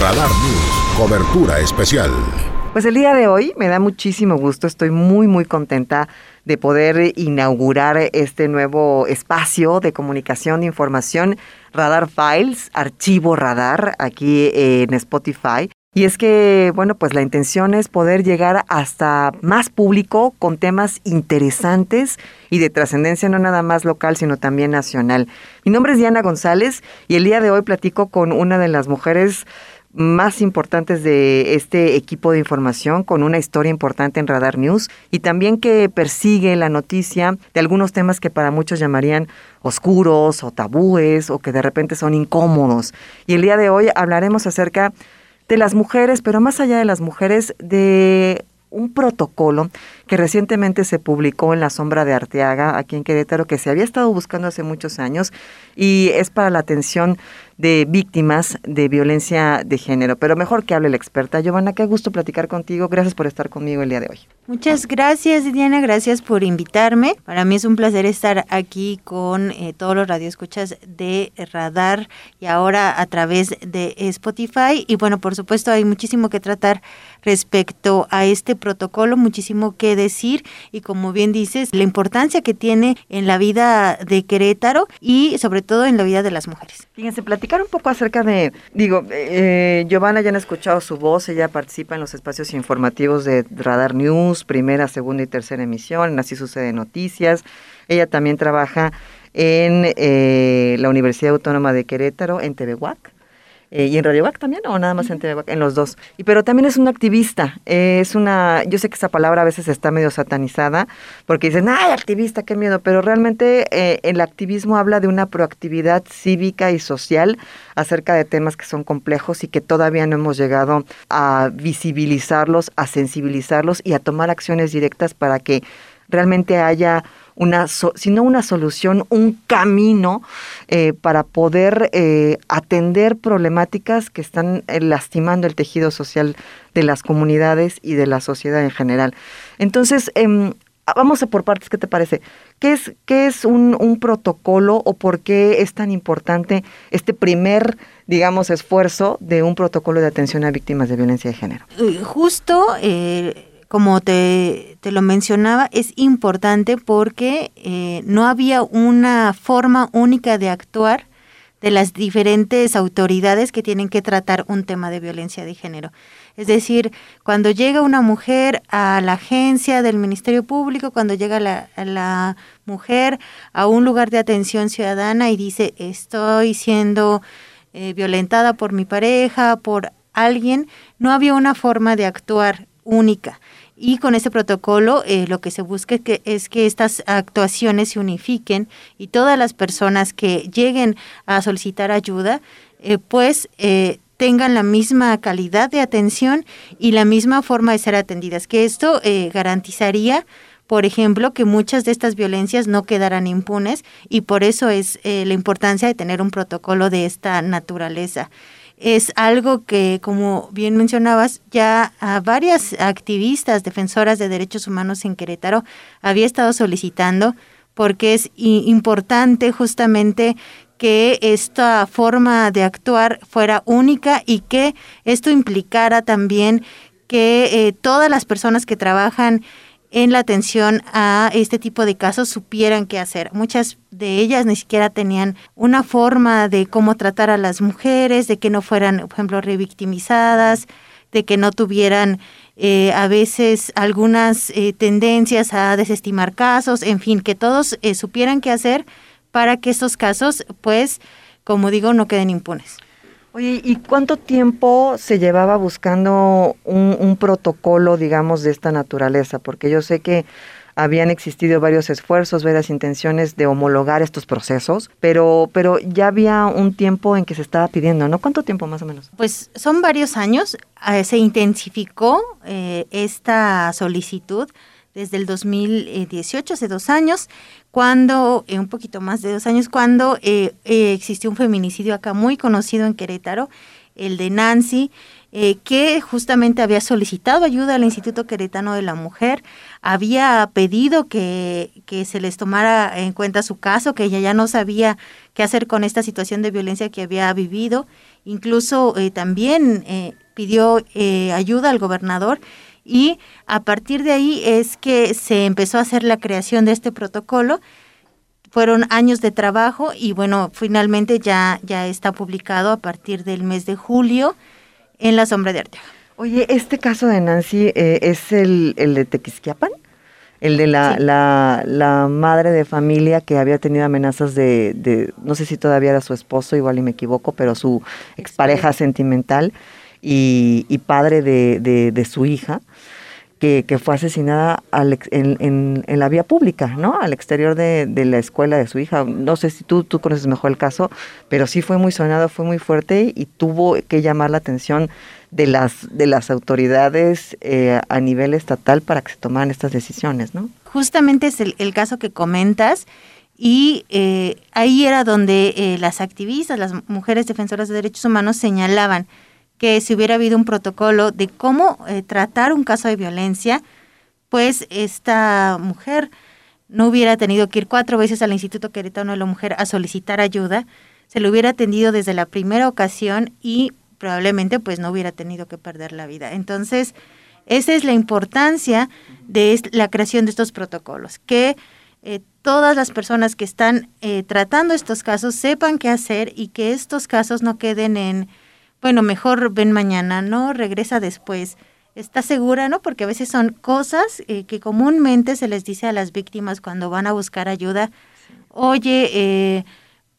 Radar News, cobertura especial. Pues el día de hoy me da muchísimo gusto, estoy muy muy contenta de poder inaugurar este nuevo espacio de comunicación de información, Radar Files, archivo radar, aquí en Spotify. Y es que, bueno, pues la intención es poder llegar hasta más público con temas interesantes y de trascendencia no nada más local, sino también nacional. Mi nombre es Diana González y el día de hoy platico con una de las mujeres más importantes de este equipo de información con una historia importante en Radar News y también que persigue la noticia de algunos temas que para muchos llamarían oscuros o tabúes o que de repente son incómodos. Y el día de hoy hablaremos acerca de las mujeres, pero más allá de las mujeres, de un protocolo que recientemente se publicó en la sombra de Arteaga, aquí en Querétaro, que se había estado buscando hace muchos años y es para la atención de víctimas de violencia de género. Pero mejor que hable la experta. Giovanna, qué gusto platicar contigo. Gracias por estar conmigo el día de hoy. Muchas gracias, Diana. Gracias por invitarme. Para mí es un placer estar aquí con eh, todos los radioescuchas de Radar y ahora a través de Spotify. Y bueno, por supuesto, hay muchísimo que tratar respecto a este protocolo, muchísimo que decir y como bien dices, la importancia que tiene en la vida de Querétaro y sobre todo en la vida de las mujeres. Fíjense, platicar un poco acerca de, digo, eh, Giovanna ya han escuchado su voz, ella participa en los espacios informativos de Radar News, primera, segunda y tercera emisión, Así Sucede Noticias. Ella también trabaja en eh, la Universidad Autónoma de Querétaro, en TVWAC. Eh, y en Radio Bac también, o nada más en TV en los dos. Y pero también es una activista, es una, yo sé que esa palabra a veces está medio satanizada, porque dicen, ay, activista, qué miedo, pero realmente eh, el activismo habla de una proactividad cívica y social acerca de temas que son complejos y que todavía no hemos llegado a visibilizarlos, a sensibilizarlos y a tomar acciones directas para que realmente haya una, sino una solución, un camino eh, para poder eh, atender problemáticas que están eh, lastimando el tejido social de las comunidades y de la sociedad en general. Entonces, em, vamos a por partes, ¿qué te parece? ¿Qué es, qué es un, un, protocolo o por qué es tan importante este primer, digamos, esfuerzo de un protocolo de atención a víctimas de violencia de género? Justo como te, te, lo mencionaba, es importante porque eh, no había una forma única de actuar de las diferentes autoridades que tienen que tratar un tema de violencia de género. Es decir, cuando llega una mujer a la agencia del Ministerio Público, cuando llega la, la mujer a un lugar de atención ciudadana y dice, estoy siendo eh, violentada por mi pareja, por alguien, no había una forma de actuar única. Y con este protocolo eh, lo que se busca es que, es que estas actuaciones se unifiquen y todas las personas que lleguen a solicitar ayuda, eh, pues eh, tengan la misma calidad de atención y la misma forma de ser atendidas. Que esto garantizaría por ejemplo, que muchas de estas violencias no quedarán impunes y por eso es la importancia de tener un protocolo de esta naturaleza es algo que, como bien mencionabas, ya varias activistas defensoras de derechos humanos en Querétaro había estado solicitando porque es importante justamente que esta forma de actuar fuera única y que esto implicara también que eh, todas las personas que trabajan en la atención a este tipo de casos supieran qué hacer. Muchas de ellas ni siquiera tenían una forma de cómo tratar a las mujeres, de que no fueran, por ejemplo, revictimizadas, de que no tuvieran eh, a veces algunas eh, tendencias a desestimar casos, en fin, que todos eh, supieran qué hacer para que estos casos, pues, como digo, no queden impunes. Oye, ¿y cuánto tiempo se llevaba buscando un, protocolo, digamos, de esta naturaleza? Porque yo sé que habían existido varios esfuerzos, varias intenciones de homologar estos procesos, pero, pero ya había un tiempo en que se estaba pidiendo, ¿no? ¿Cuánto tiempo más o menos? Pues son varios años. Eh, se intensificó eh, esta solicitud desde el 2018, hace dos años, cuando, eh, un poquito más de dos años, cuando eh, eh, existió un feminicidio acá muy conocido en Querétaro. el de Nancy, eh, que justamente había solicitado ayuda al Instituto Queretano de la Mujer, había pedido que, que, se les tomara en cuenta su caso, que ella ya no sabía qué hacer con esta situación de violencia que había vivido, incluso eh, también pidió ayuda al gobernador y a partir de ahí es que se empezó a hacer la creación de este protocolo. Fueron años de trabajo y bueno, finalmente ya, ya está publicado a partir del mes de julio en La Sombra de Arteaga. Oye, este caso de Nancy eh, es el, el, de Tequisquiapan, el de la, la, la, madre de familia que había tenido amenazas de, de, no sé si todavía era su esposo, igual y me equivoco, pero su expareja sentimental y, y padre de, de, de, su hija. Que, fue asesinada al, en, en, la vía pública, ¿no? Al exterior de, de, la escuela de su hija. No sé si tú, conoces mejor el caso, pero sí fue muy sonado, fue muy fuerte y tuvo que llamar la atención de las, de las autoridades eh, a nivel estatal para que se tomaran estas decisiones, ¿no? Justamente es el, el caso que comentas. Y eh, ahí era donde eh, las activistas, las mujeres defensoras de derechos humanos señalaban que si hubiera habido un protocolo de cómo eh, tratar un caso de violencia, pues esta mujer no hubiera tenido que ir cuatro veces al Instituto Queretano de la Mujer a solicitar ayuda, se le hubiera atendido desde la primera ocasión y probablemente pues no hubiera tenido que perder la vida. Entonces, esa es la importancia de la creación de estos protocolos, que eh, todas las personas que están eh, tratando estos casos sepan qué hacer y que estos casos no queden en bueno, mejor ven mañana, ¿no? Regresa después. ¿Estás segura, no? Porque a veces son cosas eh, que comúnmente se les dice a las víctimas cuando van a buscar ayuda. Oye, eh,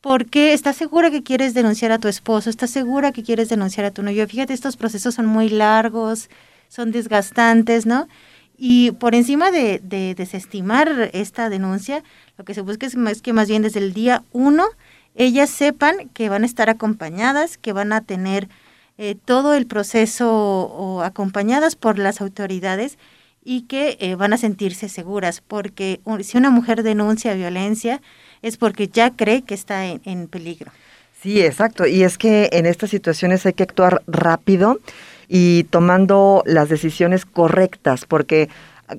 ¿por qué estás segura que quieres denunciar a tu esposo? ¿Estás segura que quieres denunciar a tu novio? Fíjate, estos procesos son muy largos, son desgastantes, ¿no? Y por encima de, de desestimar esta denuncia, lo que se busca es, es que más bien desde el día uno ellas sepan que van a estar acompañadas, que van a tener eh, todo el proceso acompañadas por las autoridades y que eh, van a sentirse seguras, porque si una mujer denuncia violencia es porque ya cree que está en, en peligro. Sí, exacto. Y es que en estas situaciones hay que actuar rápido y tomando las decisiones correctas, porque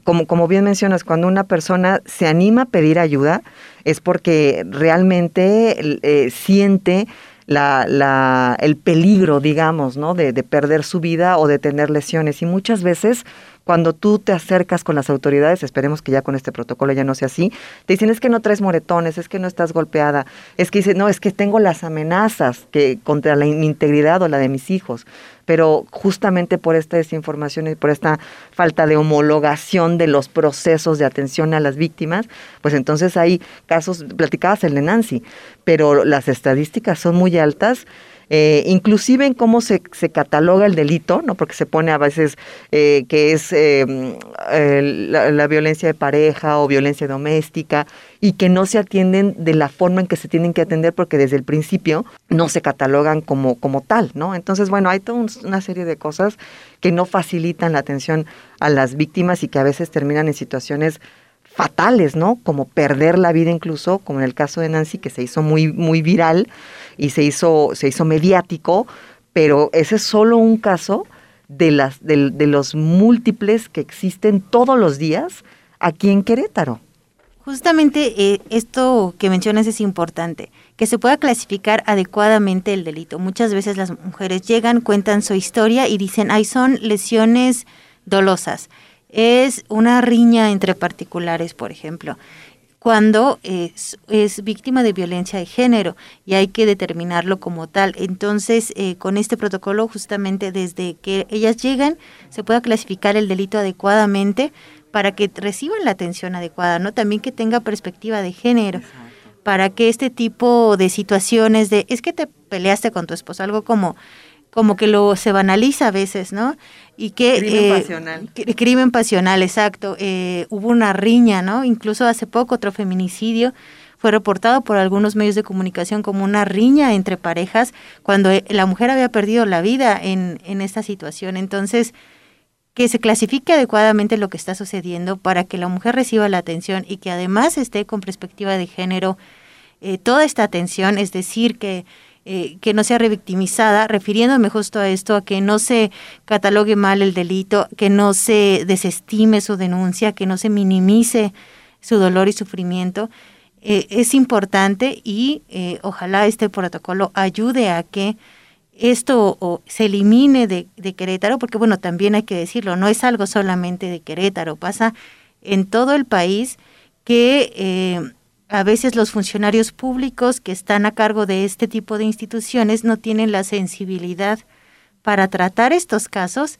como, como bien mencionas, cuando una persona se anima a pedir ayuda, es porque realmente eh, siente la, la, el peligro, digamos, ¿no? De, de, perder su vida o de tener lesiones. Y muchas veces cuando tú te acercas con las autoridades, esperemos que ya con este protocolo ya no sea así, te dicen es que no traes moretones, es que no estás golpeada, es que dice, no, es que tengo las amenazas que contra la, mi integridad o la de mis hijos pero justamente por esta desinformación y por esta falta de homologación de los procesos de atención a las víctimas, pues entonces hay casos, platicabas el de Nancy, pero las estadísticas son muy altas eh, inclusive en cómo se, se, cataloga el delito, ¿no? porque se pone a veces eh, que es eh, la, la, violencia de pareja o violencia doméstica y que no se atienden de la forma en que se tienen que atender porque desde el principio no se catalogan como, como tal, ¿no? Entonces, bueno, hay toda una serie de cosas que no facilitan la atención a las víctimas y que a veces terminan en situaciones fatales, ¿no? Como perder la vida incluso, como en el caso de Nancy, que se hizo muy, muy viral y se hizo, se hizo mediático, pero ese es solo un caso de, las, de, de los múltiples que existen todos los días aquí en Querétaro. Justamente eh, esto que mencionas es importante, que se pueda clasificar adecuadamente el delito. Muchas veces las mujeres llegan, cuentan su historia y dicen, ay, son lesiones dolosas es una riña entre particulares, por ejemplo, cuando es, es, víctima de violencia de género y hay que determinarlo como tal. Entonces, eh, con este protocolo, justamente desde que ellas llegan, se pueda clasificar el delito adecuadamente para que reciban la atención adecuada, ¿no? También que tenga perspectiva de género. Para que este tipo de situaciones de es que te peleaste con tu esposo, algo como como que lo se banaliza a veces, ¿no? Y que crimen eh, pasional. Crimen pasional, exacto. Eh, hubo una riña, ¿no? Incluso hace poco otro feminicidio fue reportado por algunos medios de comunicación como una riña entre parejas cuando eh, la mujer había perdido la vida en, en esta situación. Entonces, que se clasifique adecuadamente lo que está sucediendo para que la mujer reciba la atención y que además esté con perspectiva de género eh, toda esta atención, es decir, que eh, que no sea revictimizada, refiriéndome justo a esto, a que no se catalogue mal el delito, que no se desestime su denuncia, que no se minimice su dolor y sufrimiento, eh, es importante y eh, ojalá este protocolo ayude a que esto se elimine de, de, Querétaro, porque bueno, también hay que decirlo, no es algo solamente de Querétaro, pasa en todo el país que a veces los funcionarios públicos que están a cargo de este tipo de instituciones no tienen la sensibilidad para tratar estos casos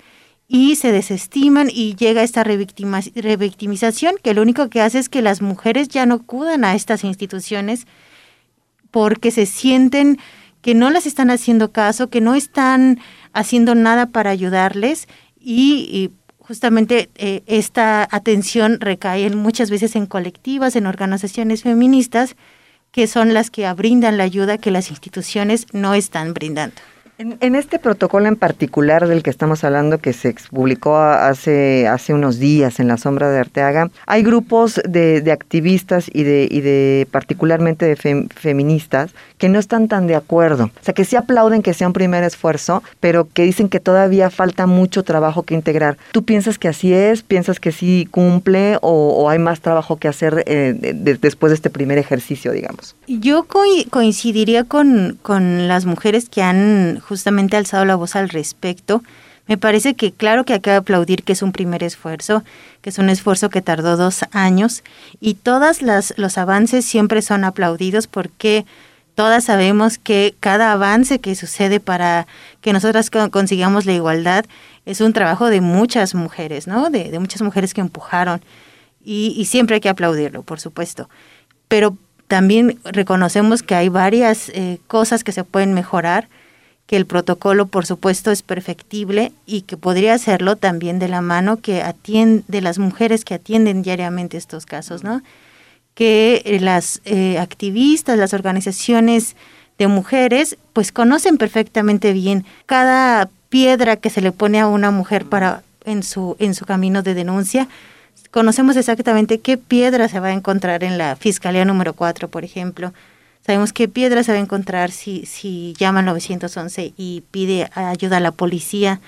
y se desestiman y llega esta revictimización que lo único que hace es que las mujeres ya no acudan a estas instituciones porque se sienten que no las están haciendo caso, que no están haciendo nada para ayudarles y, y justamente eh, esta atención recae muchas veces en colectivas, en organizaciones feministas, que son las que brindan la ayuda que las instituciones no están brindando. En, este protocolo en particular del que estamos hablando, que se publicó hace, hace unos días en la sombra de Arteaga, hay grupos de, activistas y de, y de particularmente de feministas que no están tan de acuerdo. O sea, que sí aplauden que sea un primer esfuerzo, pero que dicen que todavía falta mucho trabajo que integrar. ¿Tú piensas que así es? ¿Piensas que sí cumple o, hay más trabajo que hacer eh, después de este primer ejercicio, digamos? Yo coincidiría con, con las mujeres que han justamente alzado la voz al respecto. Me parece que claro que hay que aplaudir que es un primer esfuerzo, que es un esfuerzo que tardó dos años y todos los avances siempre son aplaudidos porque todas sabemos que cada avance que sucede para que nosotras consigamos la igualdad es un trabajo de muchas mujeres, ¿no? De, muchas mujeres que empujaron y, siempre hay que aplaudirlo, por supuesto. Pero también reconocemos que hay varias eh, cosas que se pueden mejorar que el protocolo, por supuesto, es perfectible y que podría hacerlo también de la mano que atiende, de las mujeres que atienden diariamente estos casos, ¿no? Que eh, las eh, activistas, las organizaciones de mujeres, pues conocen perfectamente bien cada piedra que se le pone a una mujer para en su en su camino de denuncia. Conocemos exactamente qué piedra se va a encontrar en la Fiscalía número 4, por ejemplo, Sabemos qué piedra se va a encontrar si, llama al 911 y pide ayuda a la policía.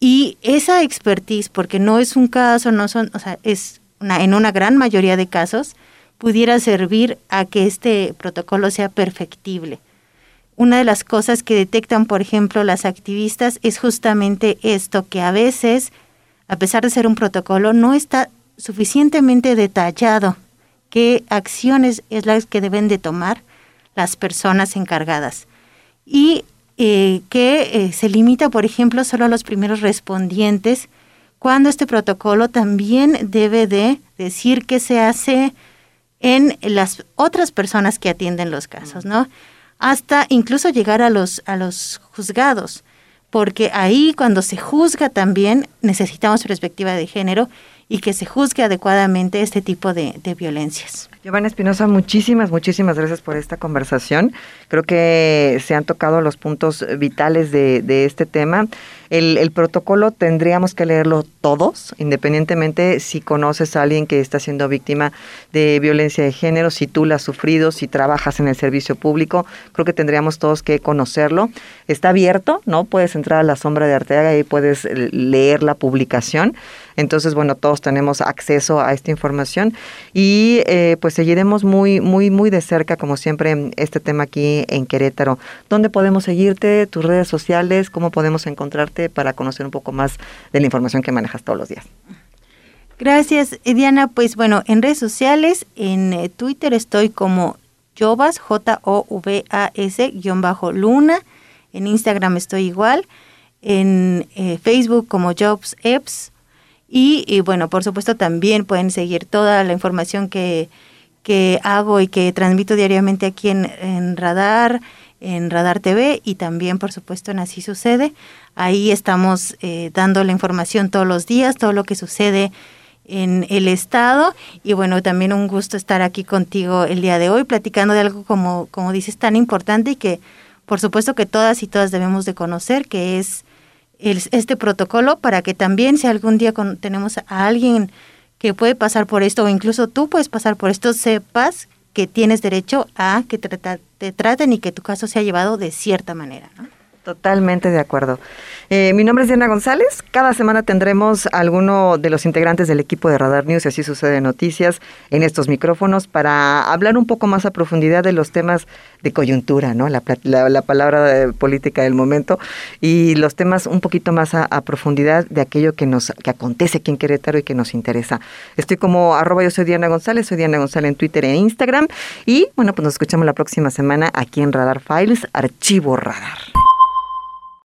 Y esa expertise, porque no es un caso, no son, o sea, es una, en una gran mayoría de casos, pudiera servir a que este protocolo sea perfectible. Una de las cosas que detectan, por ejemplo, las activistas es justamente esto, que a veces, a pesar de ser un protocolo, no está suficientemente detallado qué acciones es las que deben de tomar las personas encargadas. Y eh, que eh, se limita, por ejemplo, solo a los primeros respondientes, cuando este protocolo también debe de decir qué se hace en las otras personas que atienden los casos, ¿no? Hasta incluso llegar a los, a los juzgados, porque ahí cuando se juzga también necesitamos perspectiva de género y que se juzgue adecuadamente este tipo de, violencias. Giovanna Espinosa, muchísimas, muchísimas gracias por esta conversación. Creo que se han tocado los puntos vitales de, este tema. El, el, protocolo tendríamos que leerlo todos, independientemente si conoces a alguien que está siendo víctima de violencia de género, si tú la has sufrido, si trabajas en el servicio público, creo que tendríamos todos que conocerlo. Está abierto, ¿no? Puedes entrar a la sombra de Arteaga y puedes leer la publicación. Entonces, bueno, todos tenemos acceso a esta información y eh, pues seguiremos muy, muy, muy de cerca, como siempre, este tema aquí en Querétaro. ¿Dónde podemos seguirte? ¿Tus redes sociales? ¿Cómo podemos encontrarte para conocer un poco más de la información que manejas todos los días? Gracias, Diana. Pues bueno, en redes sociales, en eh, Twitter estoy como Jovas, J-O-V-A-S, guion bajo Luna. En Instagram estoy igual. En eh, Facebook como Jobs Apps y, bueno, por supuesto también pueden seguir toda la información que, que hago y que transmito diariamente aquí en, Radar, en Radar TV y también, por supuesto, en Así Sucede. Ahí estamos eh, dando la información todos los días, todo lo que sucede en el estado y bueno, también un gusto estar aquí contigo el día de hoy platicando de algo como, como dices tan importante y que por supuesto que todas y todas debemos de conocer, que es este protocolo para que también si algún día tenemos a alguien que puede pasar por esto o incluso tú puedes pasar por esto, sepas que tienes derecho a que te, te traten y que tu caso sea llevado de cierta manera. ¿no? Totalmente de acuerdo. Eh, mi nombre es Diana González. Cada semana tendremos a alguno de los integrantes del equipo de Radar News, y así sucede noticias, en estos micrófonos para hablar un poco más a profundidad de los temas de coyuntura, ¿no? La, palabra de política del momento y los temas un poquito más a, profundidad de aquello que nos que acontece aquí en Querétaro y que nos interesa. Estoy como arroba yo soy Diana González, soy Diana González en Twitter e Instagram y bueno, pues nos escuchamos la próxima semana aquí en Radar Files, Archivo Radar.